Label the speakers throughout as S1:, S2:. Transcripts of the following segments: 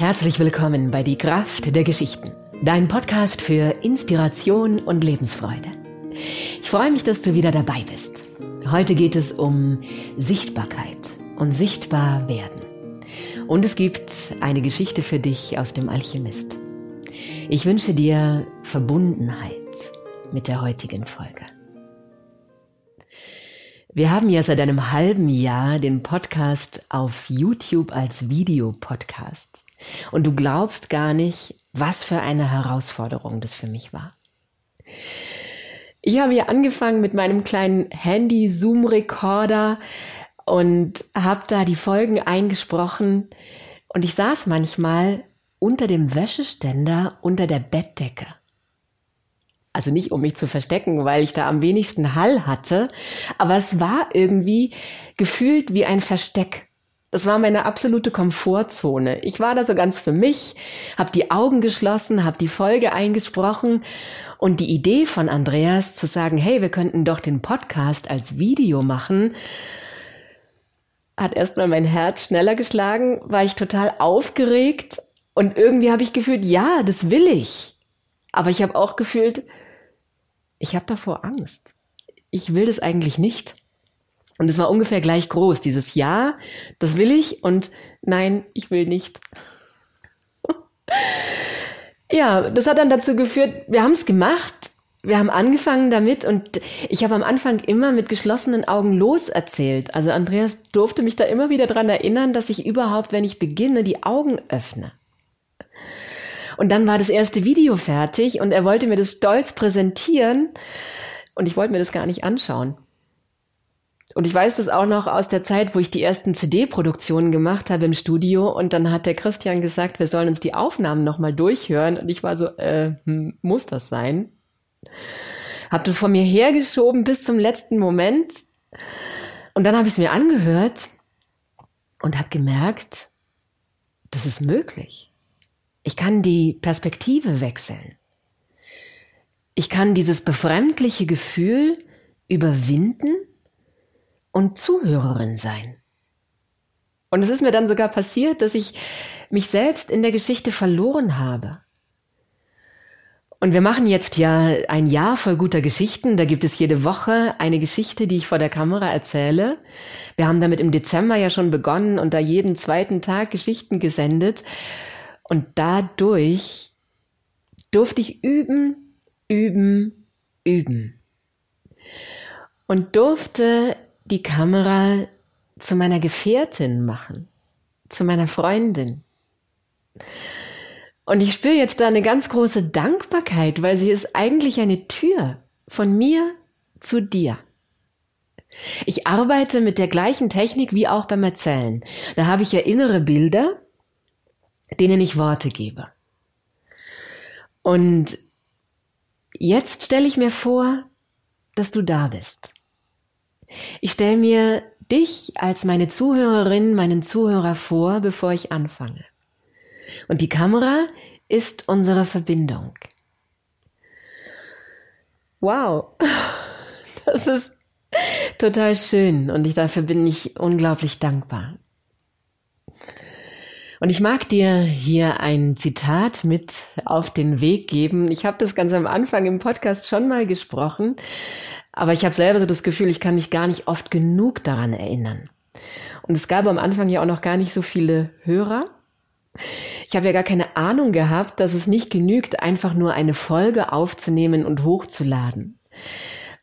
S1: Herzlich willkommen bei Die Kraft der Geschichten, dein Podcast für Inspiration und Lebensfreude. Ich freue mich, dass du wieder dabei bist. Heute geht es um Sichtbarkeit und sichtbar werden. Und es gibt eine Geschichte für dich aus dem Alchemist. Ich wünsche dir Verbundenheit mit der heutigen Folge. Wir haben ja seit einem halben Jahr den Podcast auf YouTube als Videopodcast. Und du glaubst gar nicht, was für eine Herausforderung das für mich war. Ich habe hier angefangen mit meinem kleinen Handy-Zoom-Recorder und habe da die Folgen eingesprochen. Und ich saß manchmal unter dem Wäscheständer unter der Bettdecke. Also nicht, um mich zu verstecken, weil ich da am wenigsten Hall hatte, aber es war irgendwie gefühlt wie ein Versteck. Das war meine absolute Komfortzone. Ich war da so ganz für mich, habe die Augen geschlossen, habe die Folge eingesprochen und die Idee von Andreas zu sagen, hey, wir könnten doch den Podcast als Video machen, hat erstmal mein Herz schneller geschlagen, war ich total aufgeregt und irgendwie habe ich gefühlt, ja, das will ich. Aber ich habe auch gefühlt, ich habe davor Angst. Ich will das eigentlich nicht. Und es war ungefähr gleich groß, dieses Ja, das will ich und nein, ich will nicht. ja, das hat dann dazu geführt, wir haben es gemacht, wir haben angefangen damit und ich habe am Anfang immer mit geschlossenen Augen loserzählt. Also Andreas durfte mich da immer wieder dran erinnern, dass ich überhaupt, wenn ich beginne, die Augen öffne. Und dann war das erste Video fertig und er wollte mir das stolz präsentieren und ich wollte mir das gar nicht anschauen. Und ich weiß das auch noch aus der Zeit, wo ich die ersten CD-Produktionen gemacht habe im Studio und dann hat der Christian gesagt, wir sollen uns die Aufnahmen nochmal durchhören und ich war so, äh, hm, muss das sein? Hab das von mir hergeschoben bis zum letzten Moment und dann habe ich es mir angehört und habe gemerkt, das ist möglich. Ich kann die Perspektive wechseln. Ich kann dieses befremdliche Gefühl überwinden und Zuhörerin sein. Und es ist mir dann sogar passiert, dass ich mich selbst in der Geschichte verloren habe. Und wir machen jetzt ja ein Jahr voll guter Geschichten. Da gibt es jede Woche eine Geschichte, die ich vor der Kamera erzähle. Wir haben damit im Dezember ja schon begonnen und da jeden zweiten Tag Geschichten gesendet. Und dadurch durfte ich üben, üben, üben. Und durfte die Kamera zu meiner Gefährtin machen, zu meiner Freundin. Und ich spüre jetzt da eine ganz große Dankbarkeit, weil sie ist eigentlich eine Tür von mir zu dir. Ich arbeite mit der gleichen Technik wie auch beim Erzählen. Da habe ich ja innere Bilder, denen ich Worte gebe. Und jetzt stelle ich mir vor, dass du da bist. Ich stelle mir dich als meine Zuhörerin, meinen Zuhörer vor, bevor ich anfange. Und die Kamera ist unsere Verbindung. Wow, das ist total schön und ich, dafür bin ich unglaublich dankbar. Und ich mag dir hier ein Zitat mit auf den Weg geben. Ich habe das ganz am Anfang im Podcast schon mal gesprochen, aber ich habe selber so das Gefühl, ich kann mich gar nicht oft genug daran erinnern. Und es gab am Anfang ja auch noch gar nicht so viele Hörer. Ich habe ja gar keine Ahnung gehabt, dass es nicht genügt, einfach nur eine Folge aufzunehmen und hochzuladen.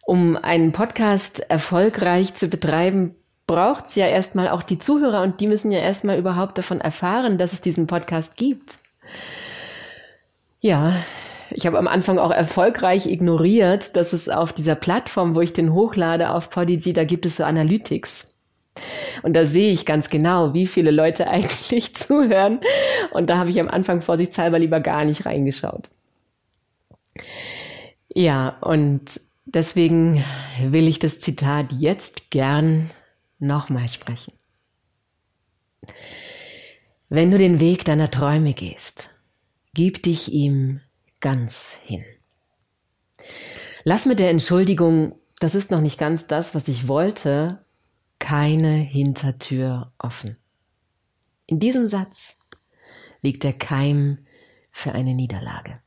S1: Um einen Podcast erfolgreich zu betreiben, braucht es ja erstmal auch die Zuhörer und die müssen ja erstmal überhaupt davon erfahren, dass es diesen Podcast gibt. Ja, ich habe am Anfang auch erfolgreich ignoriert, dass es auf dieser Plattform, wo ich den hochlade auf Podigy, da gibt es so Analytics. Und da sehe ich ganz genau, wie viele Leute eigentlich zuhören. Und da habe ich am Anfang vorsichtshalber lieber gar nicht reingeschaut. Ja, und deswegen will ich das Zitat jetzt gern nochmal sprechen. Wenn du den Weg deiner Träume gehst, gib dich ihm ganz hin. Lass mit der Entschuldigung, das ist noch nicht ganz das, was ich wollte, keine Hintertür offen. In diesem Satz liegt der Keim für eine Niederlage.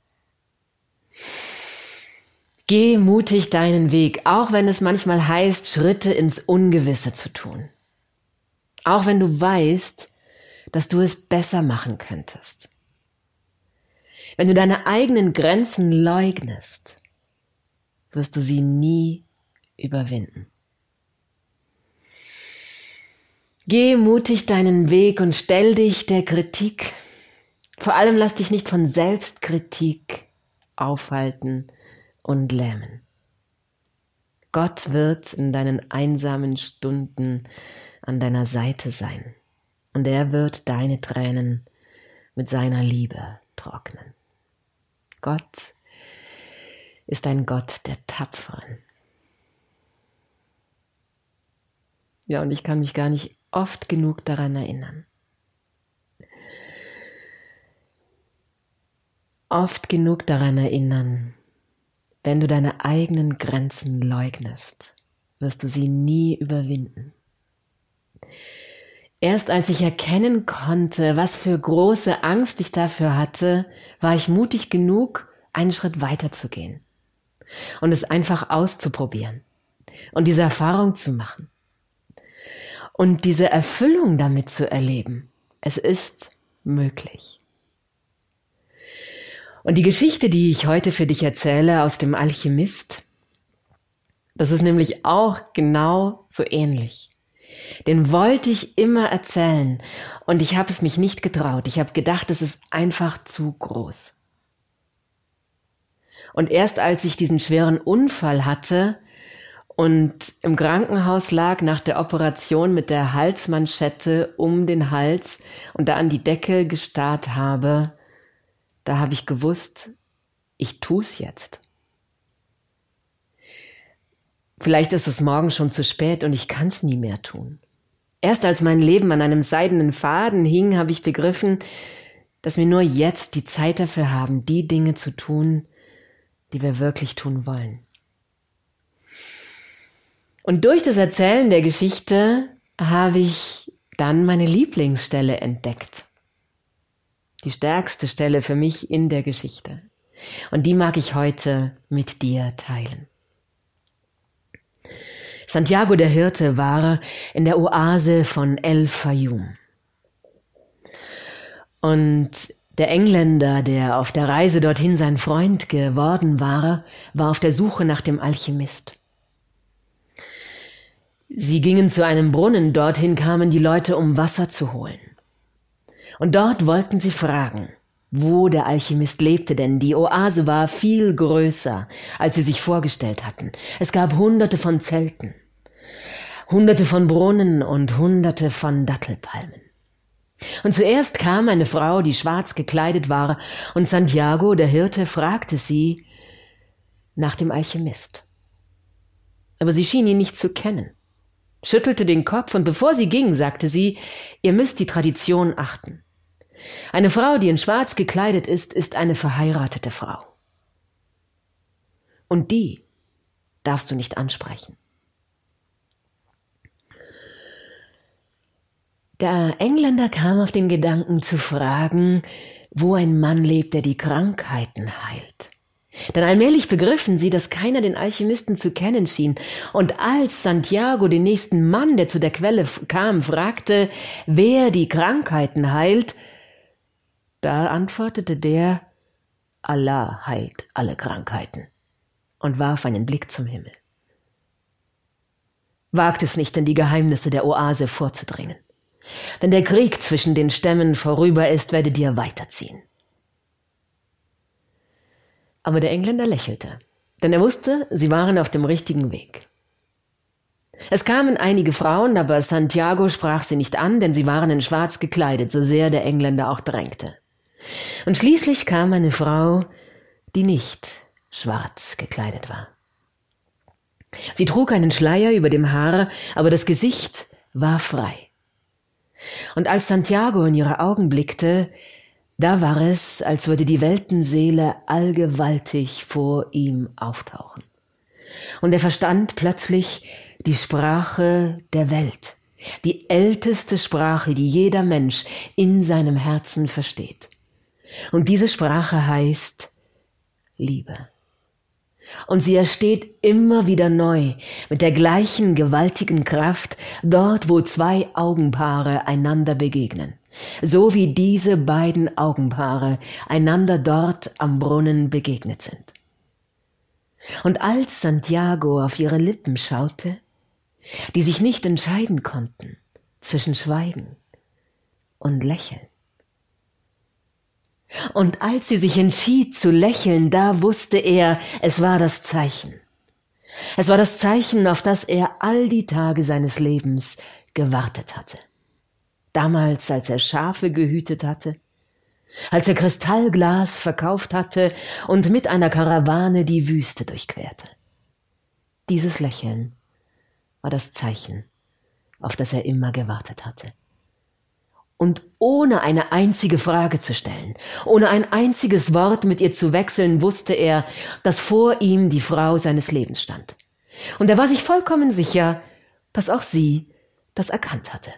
S1: Geh mutig deinen Weg, auch wenn es manchmal heißt, Schritte ins Ungewisse zu tun. Auch wenn du weißt, dass du es besser machen könntest. Wenn du deine eigenen Grenzen leugnest, wirst du sie nie überwinden. Geh mutig deinen Weg und stell dich der Kritik. Vor allem lass dich nicht von Selbstkritik aufhalten und lähmen. Gott wird in deinen einsamen Stunden an deiner Seite sein und er wird deine Tränen mit seiner Liebe trocknen. Gott ist ein Gott der Tapferen. Ja, und ich kann mich gar nicht oft genug daran erinnern. Oft genug daran erinnern, wenn du deine eigenen Grenzen leugnest, wirst du sie nie überwinden. Erst als ich erkennen konnte, was für große Angst ich dafür hatte, war ich mutig genug, einen Schritt weiter zu gehen und es einfach auszuprobieren und diese Erfahrung zu machen und diese Erfüllung damit zu erleben. Es ist möglich. Und die Geschichte, die ich heute für dich erzähle aus dem Alchemist, das ist nämlich auch genau so ähnlich. Den wollte ich immer erzählen und ich habe es mich nicht getraut. Ich habe gedacht, es ist einfach zu groß. Und erst als ich diesen schweren Unfall hatte und im Krankenhaus lag nach der Operation mit der Halsmanschette um den Hals und da an die Decke gestarrt habe, da habe ich gewusst, ich tu's jetzt. Vielleicht ist es morgen schon zu spät und ich kann's nie mehr tun. Erst als mein Leben an einem seidenen Faden hing, habe ich begriffen, dass wir nur jetzt die Zeit dafür haben, die Dinge zu tun, die wir wirklich tun wollen. Und durch das Erzählen der Geschichte habe ich dann meine Lieblingsstelle entdeckt. Die stärkste Stelle für mich in der Geschichte. Und die mag ich heute mit dir teilen. Santiago der Hirte war in der Oase von El Fayum. Und der Engländer, der auf der Reise dorthin sein Freund geworden war, war auf der Suche nach dem Alchemist. Sie gingen zu einem Brunnen, dorthin kamen die Leute, um Wasser zu holen. Und dort wollten sie fragen, wo der Alchemist lebte, denn die Oase war viel größer, als sie sich vorgestellt hatten. Es gab hunderte von Zelten. Hunderte von Brunnen und Hunderte von Dattelpalmen. Und zuerst kam eine Frau, die schwarz gekleidet war, und Santiago, der Hirte, fragte sie nach dem Alchemist. Aber sie schien ihn nicht zu kennen, schüttelte den Kopf, und bevor sie ging, sagte sie, ihr müsst die Tradition achten. Eine Frau, die in schwarz gekleidet ist, ist eine verheiratete Frau. Und die darfst du nicht ansprechen. Der Engländer kam auf den Gedanken zu fragen, wo ein Mann lebt, der die Krankheiten heilt. Denn allmählich begriffen sie, dass keiner den Alchemisten zu kennen schien, und als Santiago den nächsten Mann, der zu der Quelle kam, fragte, wer die Krankheiten heilt, da antwortete der, Allah heilt alle Krankheiten, und warf einen Blick zum Himmel. Wagt es nicht, in die Geheimnisse der Oase vorzudringen. Wenn der Krieg zwischen den Stämmen vorüber ist, werdet ihr weiterziehen. Aber der Engländer lächelte, denn er wusste, sie waren auf dem richtigen Weg. Es kamen einige Frauen, aber Santiago sprach sie nicht an, denn sie waren in Schwarz gekleidet, so sehr der Engländer auch drängte. Und schließlich kam eine Frau, die nicht schwarz gekleidet war. Sie trug einen Schleier über dem Haar, aber das Gesicht war frei. Und als Santiago in ihre Augen blickte, da war es, als würde die Weltenseele allgewaltig vor ihm auftauchen. Und er verstand plötzlich die Sprache der Welt, die älteste Sprache, die jeder Mensch in seinem Herzen versteht. Und diese Sprache heißt Liebe. Und sie ersteht immer wieder neu mit der gleichen gewaltigen Kraft dort, wo zwei Augenpaare einander begegnen, so wie diese beiden Augenpaare einander dort am Brunnen begegnet sind. Und als Santiago auf ihre Lippen schaute, die sich nicht entscheiden konnten zwischen Schweigen und Lächeln. Und als sie sich entschied zu lächeln, da wusste er, es war das Zeichen. Es war das Zeichen, auf das er all die Tage seines Lebens gewartet hatte. Damals, als er Schafe gehütet hatte, als er Kristallglas verkauft hatte und mit einer Karawane die Wüste durchquerte. Dieses Lächeln war das Zeichen, auf das er immer gewartet hatte. Und ohne eine einzige Frage zu stellen, ohne ein einziges Wort mit ihr zu wechseln, wusste er, dass vor ihm die Frau seines Lebens stand. Und er war sich vollkommen sicher, dass auch sie das erkannt hatte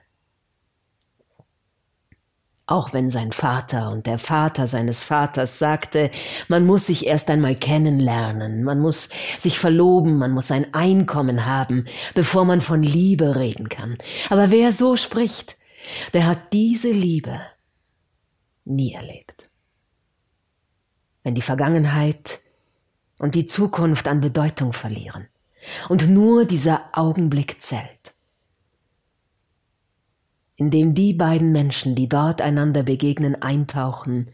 S1: auch wenn sein Vater und der Vater seines Vaters sagte, man muss sich erst einmal kennenlernen, man muss sich verloben, man muss ein Einkommen haben, bevor man von Liebe reden kann. Aber wer so spricht, der hat diese Liebe nie erlebt. Wenn die Vergangenheit und die Zukunft an Bedeutung verlieren und nur dieser Augenblick zählt, in dem die beiden Menschen, die dort einander begegnen, eintauchen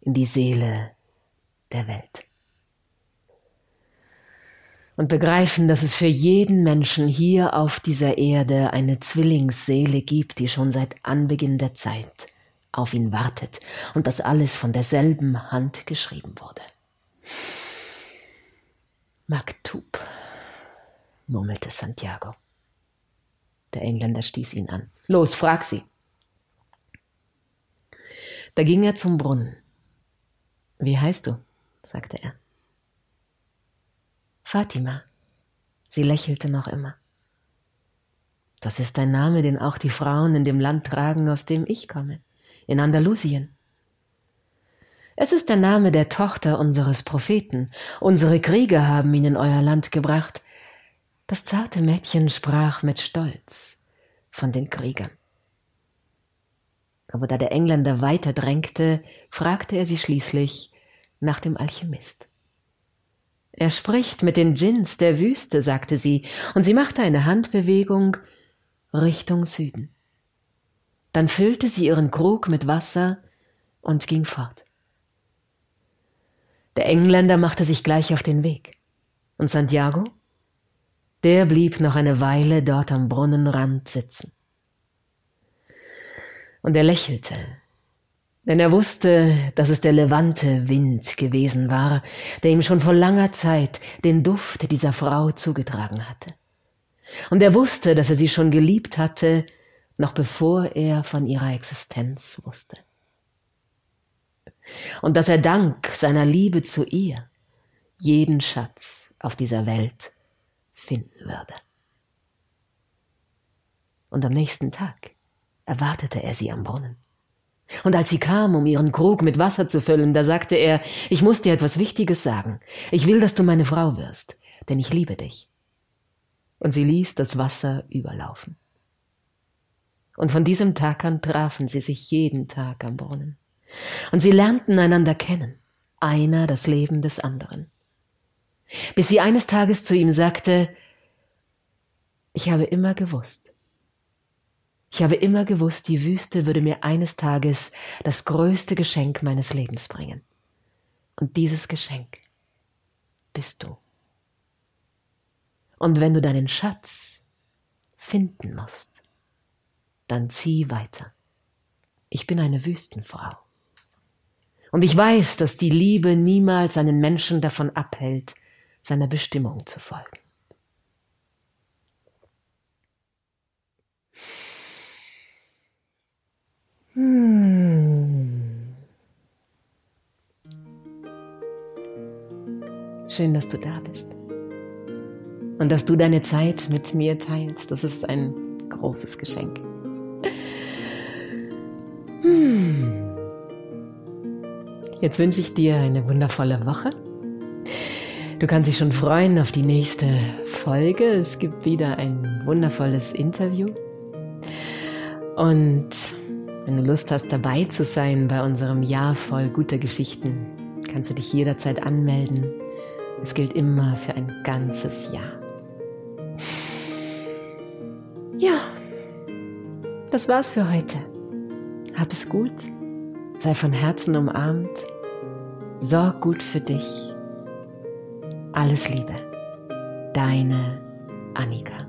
S1: in die Seele der Welt. Und begreifen, dass es für jeden Menschen hier auf dieser Erde eine Zwillingsseele gibt, die schon seit Anbeginn der Zeit auf ihn wartet und dass alles von derselben Hand geschrieben wurde. Maktub, murmelte Santiago. Der Engländer stieß ihn an. Los, frag sie. Da ging er zum Brunnen. Wie heißt du? sagte er. Fatima. Sie lächelte noch immer. Das ist ein Name, den auch die Frauen in dem Land tragen, aus dem ich komme, in Andalusien. Es ist der Name der Tochter unseres Propheten. Unsere Krieger haben ihn in euer Land gebracht. Das zarte Mädchen sprach mit Stolz von den Kriegern. Aber da der Engländer weiter drängte, fragte er sie schließlich nach dem Alchemist. Er spricht mit den Djinns der Wüste, sagte sie, und sie machte eine Handbewegung Richtung Süden. Dann füllte sie ihren Krug mit Wasser und ging fort. Der Engländer machte sich gleich auf den Weg. Und Santiago? der blieb noch eine Weile dort am Brunnenrand sitzen. Und er lächelte, denn er wusste, dass es der levante Wind gewesen war, der ihm schon vor langer Zeit den Duft dieser Frau zugetragen hatte. Und er wusste, dass er sie schon geliebt hatte, noch bevor er von ihrer Existenz wusste. Und dass er dank seiner Liebe zu ihr jeden Schatz auf dieser Welt finden würde. Und am nächsten Tag erwartete er sie am Brunnen. Und als sie kam, um ihren Krug mit Wasser zu füllen, da sagte er, ich muss dir etwas Wichtiges sagen. Ich will, dass du meine Frau wirst, denn ich liebe dich. Und sie ließ das Wasser überlaufen. Und von diesem Tag an trafen sie sich jeden Tag am Brunnen. Und sie lernten einander kennen, einer das Leben des anderen bis sie eines Tages zu ihm sagte, ich habe immer gewusst, ich habe immer gewusst, die Wüste würde mir eines Tages das größte Geschenk meines Lebens bringen. Und dieses Geschenk bist du. Und wenn du deinen Schatz finden musst, dann zieh weiter. Ich bin eine Wüstenfrau. Und ich weiß, dass die Liebe niemals einen Menschen davon abhält, seiner Bestimmung zu folgen. Hm. Schön, dass du da bist. Und dass du deine Zeit mit mir teilst. Das ist ein großes Geschenk. Hm. Jetzt wünsche ich dir eine wundervolle Woche. Du kannst dich schon freuen auf die nächste Folge. Es gibt wieder ein wundervolles Interview. Und wenn du Lust hast, dabei zu sein bei unserem Jahr voll guter Geschichten, kannst du dich jederzeit anmelden. Es gilt immer für ein ganzes Jahr. Ja, das war's für heute. Hab es gut, sei von Herzen umarmt, sorg gut für dich. Alles Liebe, deine Annika.